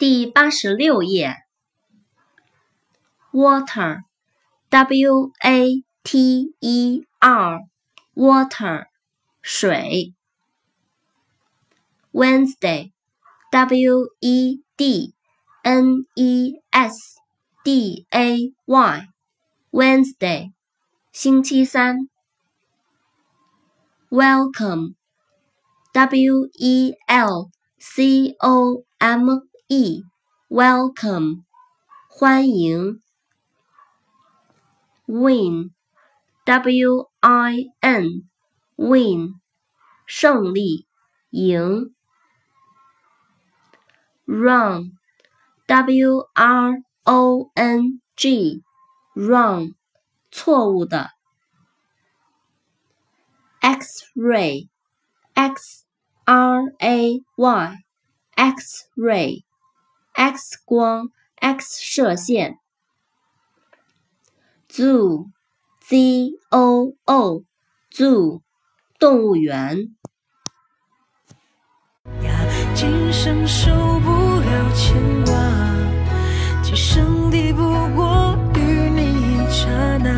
第八十六页。water，w a t e r，water，水。Wednesday，w e d n e s d a y，Wednesday，星期三。Welcome，w e l c o m e，Welcome，欢迎。Win，w i n，Win，胜利，赢。Wrong，w r o n g，Wrong，错误的。X-ray，x r a X 光，X 射线。Zoo，z o o，Zoo，动物园。今生受不了牵挂，今生抵不过与你一刹那。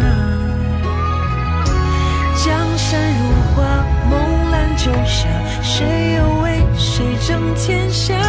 江山如画，梦拦酒下，谁又为谁争天下？